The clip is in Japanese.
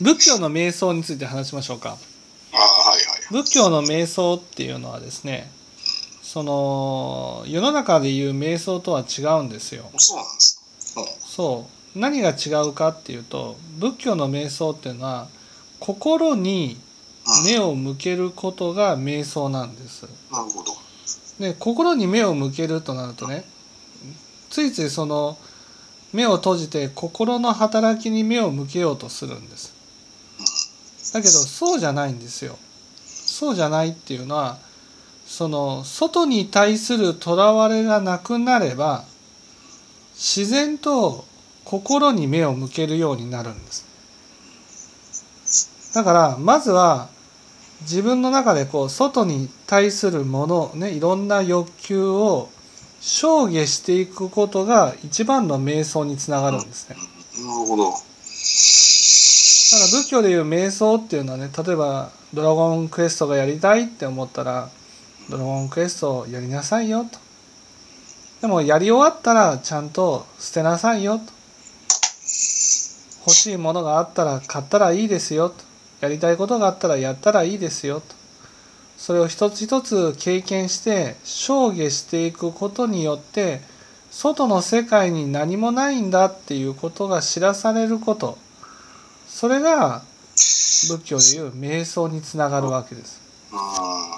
仏教の瞑想について話しましょうか。ああはいはい。仏教の瞑想っていうのはですねその世の中でいう瞑想とは違うんですよ。そうなんです。そう。何が違うかっていうと仏教の瞑想っていうのは心に目を向けることが瞑想なんです。なるほど。で心に目を向けるとなるとねついついその目を閉じて心の働きに目を向けようとするんですだけどそうじゃないんですよ。そうじゃないっていうのはその外に対するとらわれがなくなれば自然と心に目を向けるようになるんです。だからまずは自分の中でこう外に対するものねいろんな欲求を消下していくことが一番の瞑想につながるんですね。なるほどだから仏教でいう瞑想っていうのはね例えば「ドラゴンクエストがやりたい」って思ったら「ドラゴンクエストをやりなさいよ」と。でもやり終わったらちゃんと捨てなさいよと。欲しいものがあったら買ったらいいですよと。やりたいことがあったらやったらいいですよと。それを一つ一つ経験して消下していくことによって外の世界に何もないんだっていうことが知らされることそれが仏教でいう瞑想につながるわけです。あ